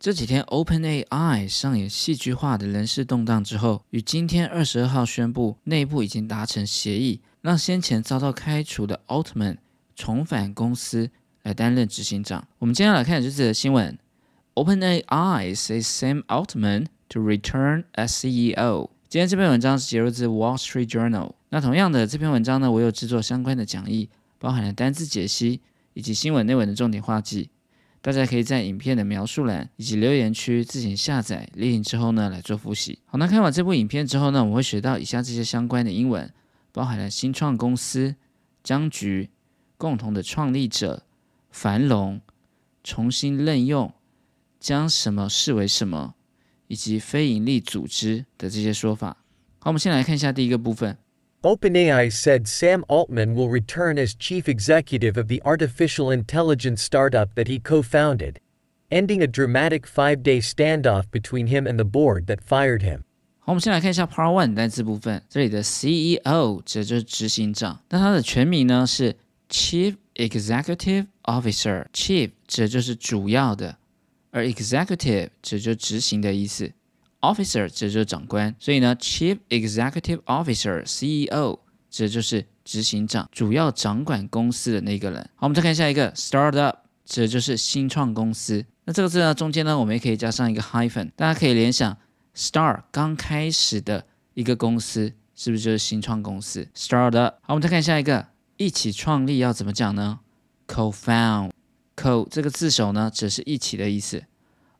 这几天 OpenAI 上演戏剧化的人事动荡之后，与今天二十二号宣布内部已经达成协议，让先前遭到开除的 Altman 重返公司来担任执行长。我们接下来看这则新闻：OpenAI says Sam Altman to return as CEO。今天这篇文章是节录自 Wall Street Journal。那同样的这篇文章呢，我有制作相关的讲义，包含了单字解析以及新闻内文的重点画记。大家可以在影片的描述栏以及留言区自行下载列印之后呢来做复习。好，那看完这部影片之后呢，我们会学到以下这些相关的英文，包含了新创公司、僵局、共同的创立者、繁荣、重新任用、将什么视为什么，以及非营利组织的这些说法。好，我们先来看一下第一个部分。OpenAI said Sam Altman will return as chief executive of the artificial intelligence startup that he co founded, ending a dramatic five day standoff between him and the board that fired him. 好，我们先来看一下 Part One 单词部分。这里的 CEO 指的就是执行长，那它的全名呢是 Chief Executive Officer。Chief 指的就是主要的，而 Executive 指的就是执行的意思。 Officer 指就是长官，所以呢，Chief Executive Officer CEO 指的就是执行长，主要掌管公司的那个人。好，我们再看下一个，Startup 指的就是新创公司。那这个字呢，中间呢，我们也可以加上一个 hyphen，大家可以联想 star 刚开始的一个公司，是不是就是新创公司？Startup。好，我们再看下一个，一起创立要怎么讲呢？Co-found，co 这个字首呢，只是一起的意思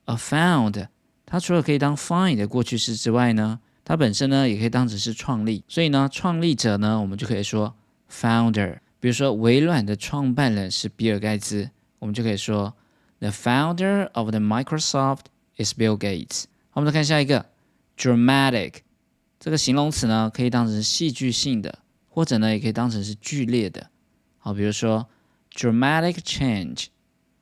，a found。它除了可以当 find 的过去式之外呢，它本身呢也可以当成是创立，所以呢，创立者呢，我们就可以说 founder。比如说微软的创办人是比尔盖茨，我们就可以说 the founder of the Microsoft is Bill Gates。好，我们再看下一个 dramatic 这个形容词呢，可以当成是戏剧性的，或者呢也可以当成是剧烈的。好，比如说 dramatic change。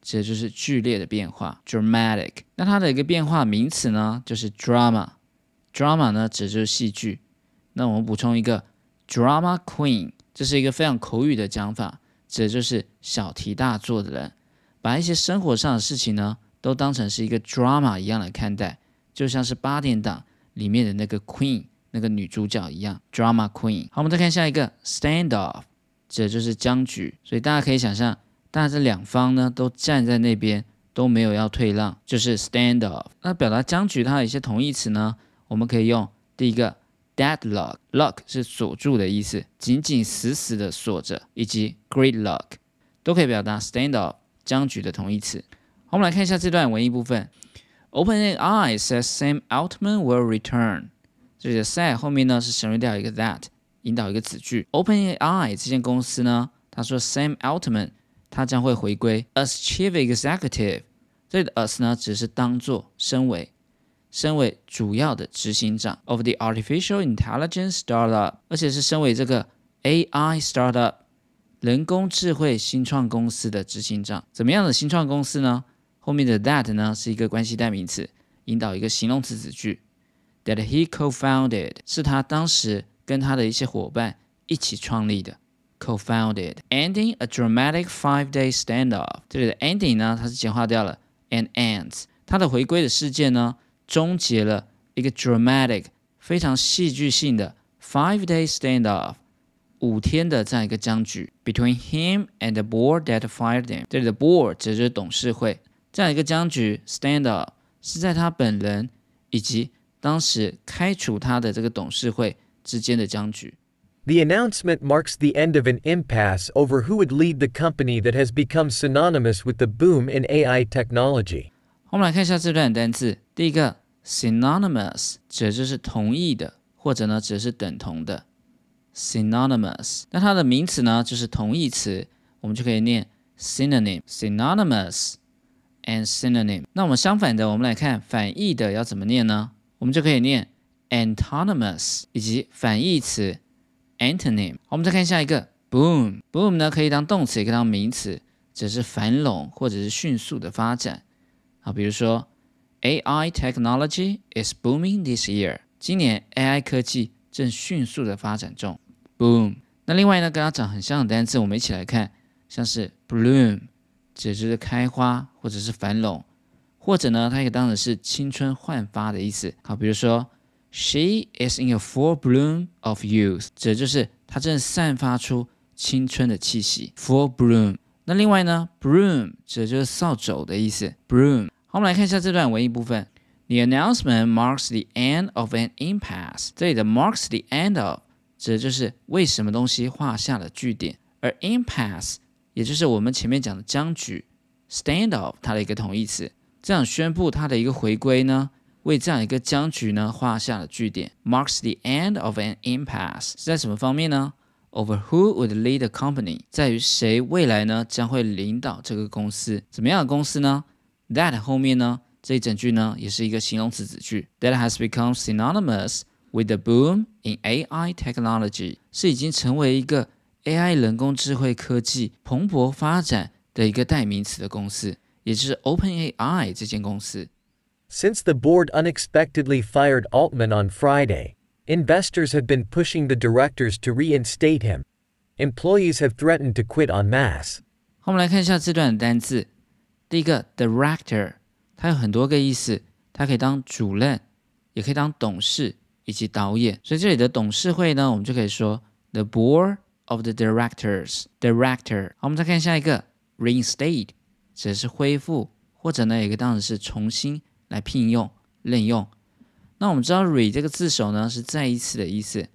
这就是剧烈的变化，dramatic。那它的一个变化名词呢，就是 drama，drama 呢指的就是戏剧。那我们补充一个 drama queen，这是一个非常口语的讲法，指的就是小题大做的人，把一些生活上的事情呢，都当成是一个 drama 一样来看待，就像是八点档里面的那个 queen 那个女主角一样，drama queen。好，我们再看下一个 standoff，指的就是僵局，所以大家可以想象。但是两方呢都站在那边，都没有要退让，就是 stand off。那表达僵局，它的一些同义词呢，我们可以用第一个 deadlock，lock 是锁住的意思，紧紧死死的锁着，以及 gridlock 都可以表达 stand off 僵局的同义词。好，我们来看一下这段文艺部分。OpenAI says Sam Altman will return。这里的 say 后面呢是省略掉一个 that，引导一个子句。OpenAI 这间公司呢，他说 Sam Altman。他将会回归 as chief executive，这里的 as 呢只是当做身为，身为主要的执行长 of the artificial intelligence startup，而且是身为这个 AI startup 人工智慧新创公司的执行长。怎么样的新创公司呢？后面的 that 呢是一个关系代名词，引导一个形容词子句。That he co-founded 是他当时跟他的一些伙伴一起创立的。Co-founded, ending a dramatic five-day standoff。这里的 ending 呢，它是简化掉了 and ends。它的回归的事件呢，终结了一个 dramatic 非常戏剧性的 five-day standoff 五天的这样一个僵局 between him and the board that fired him。这里的 board 指的是董事会，这样一个僵局 standoff 是在他本人以及当时开除他的这个董事会之间的僵局。The announcement marks the end of an impasse over who would lead the company that has become synonymous with the boom in AI technology. 我们来看一下这段单词。第一个，synonymous 指的就是同义的，或者呢指的是等同的。synonymous，那它的名词呢就是同义词，我们就可以念 synonym，synonymous and synonym。那我们相反的，我们来看反义的要怎么念呢？我们就可以念 antonymous，以及反义词。 Antonym，我们再看下一个，boom。boom 呢可以当动词，也可以当名词，只是繁荣或者是迅速的发展。好，比如说，AI technology is booming this year。今年 AI 科技正迅速的发展中。boom。那另外呢，跟它长很像的单词，我们一起来看，像是 bloom，指的是开花或者是繁荣，或者呢，它也当成是青春焕发的意思。好，比如说，She is in a full bloom of youth，指的就是她正散发出青春的气息。Full bloom。那另外呢，broom 指的就是扫帚的意思。Broom。好，我们来看一下这段文艺部分。The announcement marks the end of an impasse。这里的 marks the end of 指的就是为什么东西画下了句点，而 impasse 也就是我们前面讲的僵局，stand off 它的一个同义词。这样宣布它的一个回归呢，为这样一个僵局呢画下了句点。Marks the end of an impasse 是在什么方面呢？Over who would lead the company，在于谁未来呢将会领导这个公司？怎么样的公司呢？That 后面呢这一整句呢也是一个形容词子句。That has become synonymous with the boom in AI technology，是已经成为一个 AI 人工智慧科技蓬勃发展的一个代名词的公司。也就是 OpenAI 这间公司。Since the board unexpectedly fired Altman on Friday, investors have been pushing the directors to reinstate him. Employees have threatened to quit en masse. 我们来看一下这段的单字。第一个 director，它有很多个意思，它可以当主任，也可以当董事以及导演。所以这里的董事会呢，我们就可以说 the board of the directors director。好，我们再看下一个 reinstate。指的是恢复，或者呢，也可以当成是重新 来聘用、任用。那我们知道 “re” 这个字首呢是再一次的意思，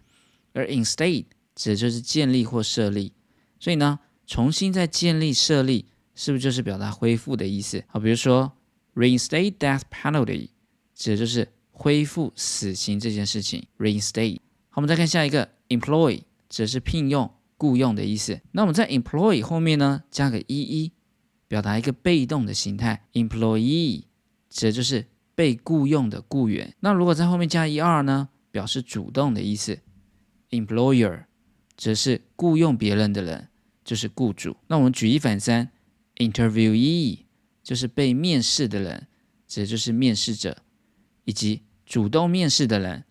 而 “instate” 指的就是建立或设立。所以呢，重新再建立、设立，是不是就是表达恢复的意思？好，比如说 “reinstate death penalty”，指的就是恢复死刑这件事情。reinstate。好，我们再看下一个 “employ”，指的是聘用、雇佣的意思。那我们在 “employ” 后面呢加个 “ee”。表达一个被动的形态，employee 指的就是被雇佣的雇员。那如果在后面加 er 呢，表示主动的意思，employer 则是雇佣别人的人，就是雇主。那我们举一反三，interviewee 就是被面试的人，指的就是面试者，以及主动面试的人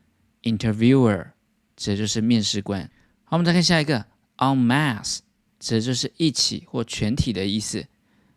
，interviewer 指的就是面试官。好，我们再看下一个，en masse 指的就是一起或全体的意思。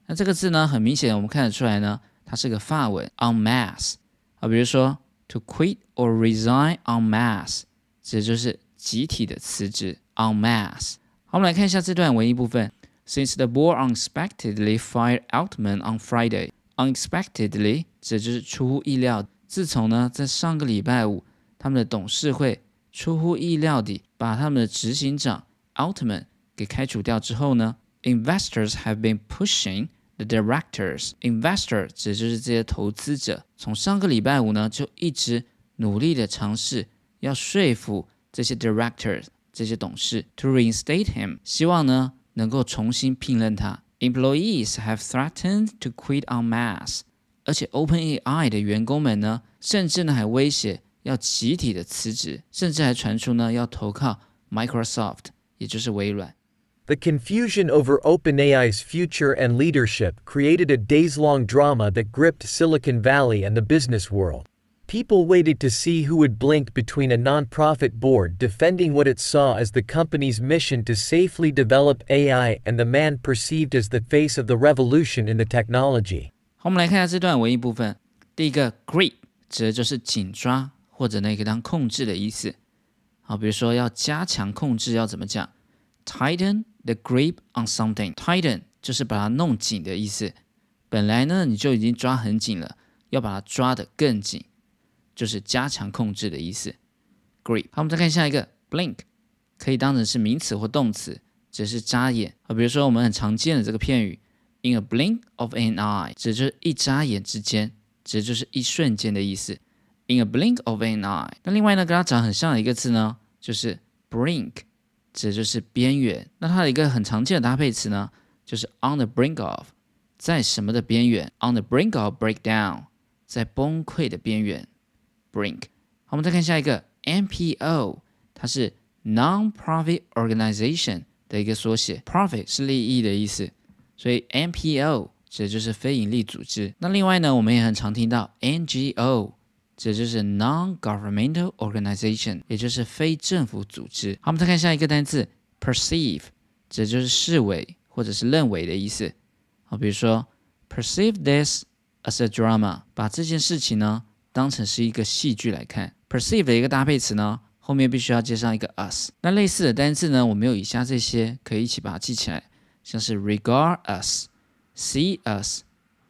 那这个字呢，很明显我们看得出来呢，它是个法文，on mass 啊，比如说 to quit or resign on masse，指就是集体的辞职，on mass。好，我们来看一下这段文艺部分。Since the board unexpectedly fired Altman on Friday，unexpectedly 指就是出乎意料。自从呢，在上个礼拜五，他们的董事会出乎意料地把他们的执行长 Altman 给开除掉之后呢，investors have been pushing The directors, investor 指就是这些投资者，从上个礼拜五呢就一直努力的尝试要说服这些 directors 这些董事 to reinstate him，希望呢能够重新聘任他。Employees have threatened to quit en mass，而且 OpenAI 的员工们呢，甚至呢还威胁要集体的辞职，甚至还传出呢要投靠 Microsoft，也就是微软。The confusion over OpenAI's future and leadership created a days long drama that gripped Silicon Valley and the business world. People waited to see who would blink between a nonprofit board defending what it saw as the company's mission to safely develop AI and the man perceived as the face of the revolution in the technology. 好，我们来看一下这段文艺部分。第一个 grip 指的就是紧抓或者那个当控制的意思。好，比如说要加强控制，要怎么讲？Tighten The grip on something, tighten 就是把它弄紧的意思。本来呢你就已经抓很紧了，要把它抓得更紧，就是加强控制的意思。Grip。好，我们再看下一个，blink，可以当成是名词或动词，只是眨眼。啊，比如说我们很常见的这个片语，in a blink of an eye，指就是一眨眼之间，指就是一瞬间的意思。In a blink of an eye。那另外呢，跟它长很像的一个字呢，就是 brink。指的就是边缘。那它的一个很常见的搭配词呢，就是 on the brink of，在什么的边缘？on the brink of breakdown，在崩溃的边缘。brink。好，我们再看下一个 NPO，它是 non-profit organization 的一个缩写，profit 是利益的意思，所以 NPO 指的就是非营利组织。那另外呢，我们也很常听到 NGO。这就是 non-governmental organization，也就是非政府组织。好，我们再看下一个单词 perceive，这就是视为或者是认为的意思。好，比如说 perceive this as a drama，把这件事情呢当成是一个戏剧来看。perceive 的一个搭配词呢，后面必须要接上一个 us。那类似的单词呢，我们有以下这些，可以一起把它记起来，像是 regard us、see us、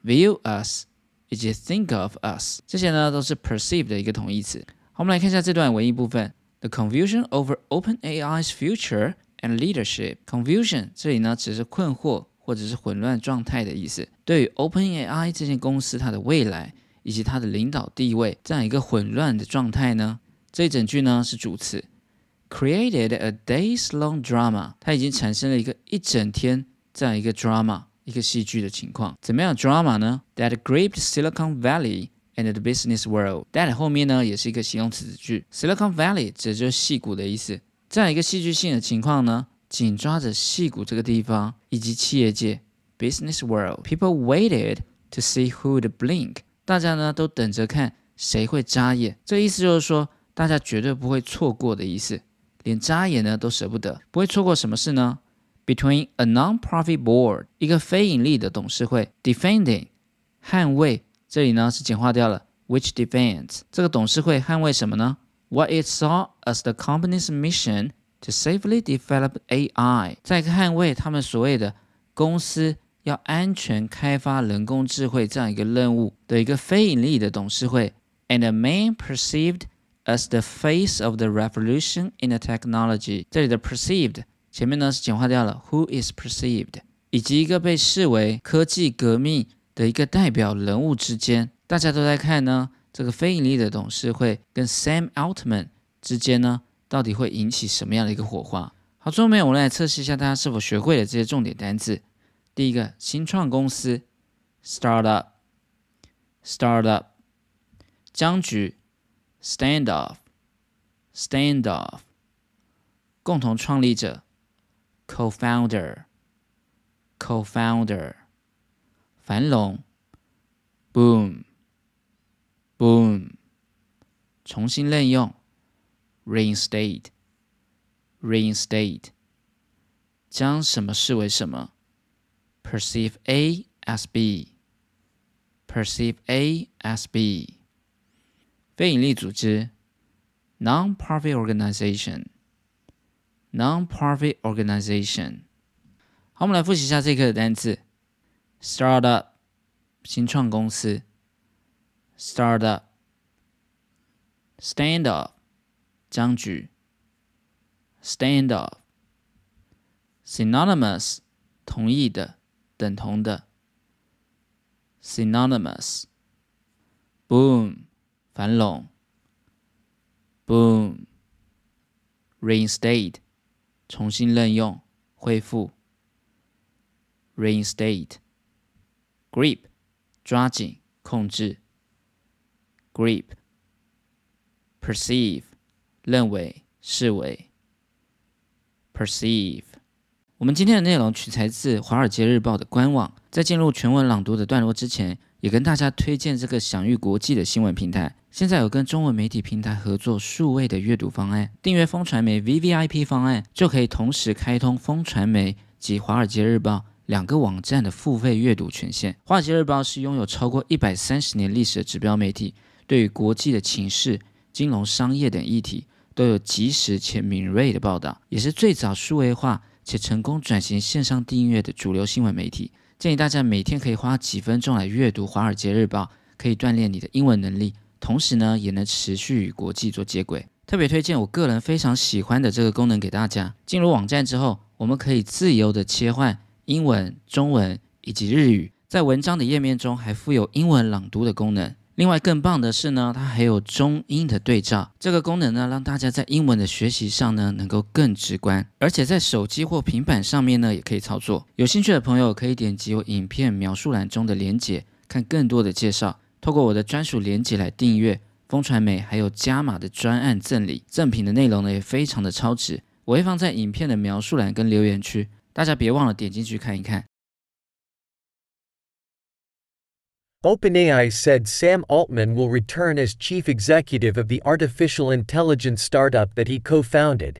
view us 以及 think of us，这些呢都是 perceive 的一个同义词。好，我们来看一下这段文艺部分：The confusion over OpenAI's future and leadership。confusion 这里呢只是困惑或者是混乱状态的意思。对于 OpenAI 这间公司它的未来。以及它的领导地位这样一个混乱的状态呢？这一整句呢是主词，created a days long drama，它已经产生了一个一整天这样一个 drama 一个戏剧的情况。怎么样 drama 呢？That gripped Silicon Valley and the business world。That 后面呢也是一个形容词子句，Silicon Valley 指的就是戏骨的意思。这样一个戏剧性的情况呢，紧抓着戏骨这个地方以及企业界 business world。People waited to see who would blink。大家呢都等着看谁会眨眼，这意思就是说大家绝对不会错过的意思，连眨眼呢都舍不得，不会错过什么事呢 ？Between a non-profit board，一个非盈利的董事会，defending，捍卫，这里呢是简化掉了，which defends，这个董事会捍卫什么呢？What it saw as the company's mission to safely develop AI，在捍卫他们所谓的公司。要安全开发人工智慧这样一个任务的一个非盈利的董事会，and a man perceived as the face of the revolution in the technology。这里的 perceived 前面呢是简化掉了，who is perceived，以及一个被视为科技革命的一个代表人物之间，大家都在看呢，这个非盈利的董事会跟 Sam Altman 之间呢，到底会引起什么样的一个火花？好，最后面我们来测试一下大家是否学会了这些重点单词。第一个新创公司，startup，startup，僵局，standoff，standoff，共同创立者 ，co-founder，co-founder，繁荣，boom，boom，重新任用，reinstate，reinstate，将什么视为什么？perceive A as B. Perceive A as B. 非营利组织 non-profit organization non-profit organization。好，我们来复习一下这课的单词：startup 新创公司，startup stand up 僵局，stand up synonymous 同义的。等同的，synonymous，boom，繁荣，boom，reinstate， 重新任用，恢复，reinstate，grip，抓紧，控制，grip，perceive，认为，视为，perceive。我们今天的内容取材自《华尔街日报》的官网。在进入全文朗读的段落之前，也跟大家推荐这个享誉国际的新闻平台。现在有跟中文媒体平台合作数位的阅读方案，订阅风传媒 VVIP 方案，就可以同时开通风传媒及《华尔街日报》两个网站的付费阅读权限。《华尔街日报》是拥有超过一百三十年历史的指标媒体，对于国际的情势、金融、商业等议题都有及时且敏锐的报道，也是最早数位化。且成功转型线上订阅的主流新闻媒体，建议大家每天可以花几分钟来阅读《华尔街日报》，可以锻炼你的英文能力，同时呢，也能持续与国际做接轨。特别推荐我个人非常喜欢的这个功能给大家。进入网站之后，我们可以自由的切换英文、中文以及日语，在文章的页面中还附有英文朗读的功能。另外更棒的是呢，它还有中英的对照，这个功能呢，让大家在英文的学习上呢，能够更直观，而且在手机或平板上面呢，也可以操作。有兴趣的朋友可以点击我影片描述栏中的连结，看更多的介绍。透过我的专属连结来订阅风传媒，还有加码的专案赠礼，赠品的内容呢，也非常的超值。我会放在影片的描述栏跟留言区，大家别忘了点进去看一看。OpenAI said Sam Altman will return as chief executive of the artificial intelligence startup that he co founded,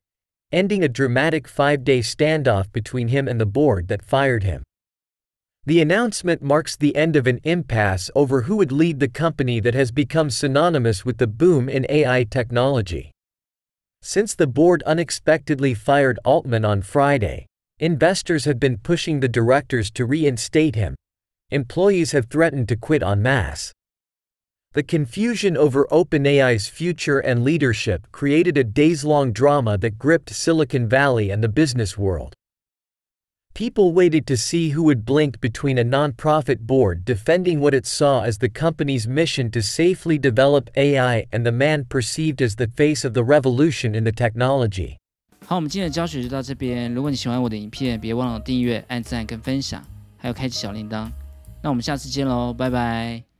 ending a dramatic five day standoff between him and the board that fired him. The announcement marks the end of an impasse over who would lead the company that has become synonymous with the boom in AI technology. Since the board unexpectedly fired Altman on Friday, investors have been pushing the directors to reinstate him. Employees have threatened to quit en masse. The confusion over OpenAI's future and leadership created a days long drama that gripped Silicon Valley and the business world. People waited to see who would blink between a nonprofit board defending what it saw as the company's mission to safely develop AI and the man perceived as the face of the revolution in the technology. 好，我们今天的教学就到这边。如果你喜欢我的影片，别忘了订阅、按赞跟分享，还有开启小铃铛。那我们下次见喽，拜拜。